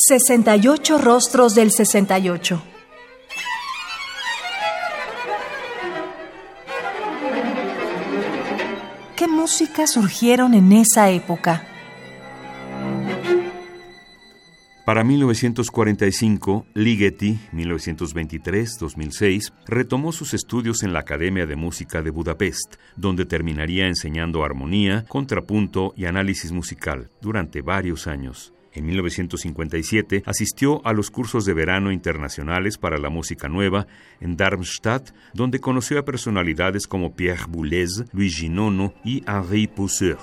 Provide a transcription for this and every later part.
68 rostros del 68. ¿Qué música surgieron en esa época? Para 1945, Ligeti, 1923-2006, retomó sus estudios en la Academia de Música de Budapest, donde terminaría enseñando armonía, contrapunto y análisis musical durante varios años. En 1957 asistió a los cursos de verano internacionales para la música nueva en Darmstadt, donde conoció a personalidades como Pierre Boulez, Luigi Nono y Henri Pousseur.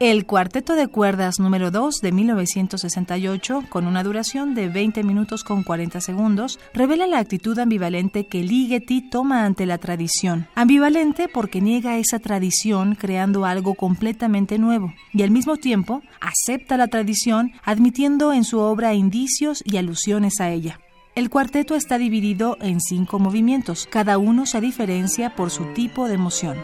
El cuarteto de cuerdas número 2 de 1968, con una duración de 20 minutos con 40 segundos, revela la actitud ambivalente que Ligeti toma ante la tradición. Ambivalente porque niega esa tradición creando algo completamente nuevo y al mismo tiempo acepta la tradición admitiendo en su obra indicios y alusiones a ella. El cuarteto está dividido en cinco movimientos, cada uno se diferencia por su tipo de emoción.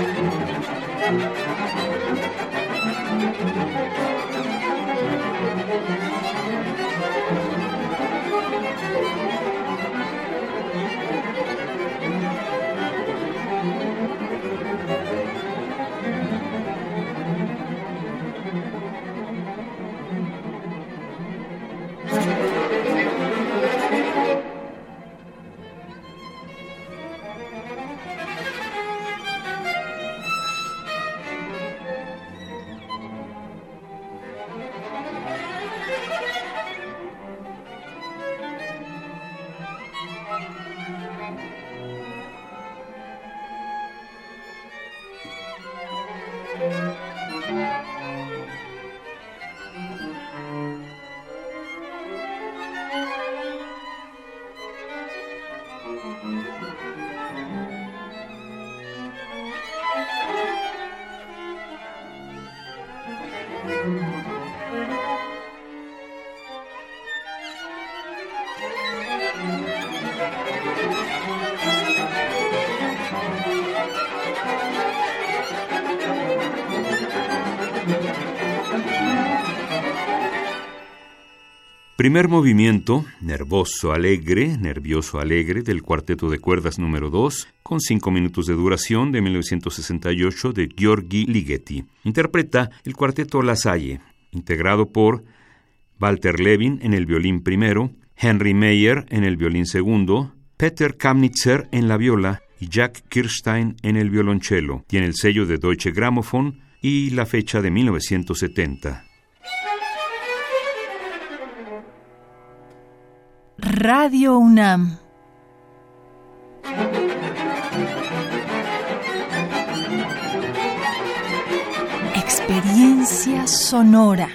Música Primer movimiento, nervoso alegre, nervioso alegre, del cuarteto de cuerdas número 2, con 5 minutos de duración de 1968 de Gheorghi Ligeti. Interpreta el cuarteto La Salle, integrado por Walter Levin en el violín primero, Henry Meyer en el violín segundo, Peter Kamnitzer en la viola y Jack Kirstein en el violonchelo. Tiene el sello de Deutsche Grammophon y la fecha de 1970. Radio UNAM. Experiencia sonora.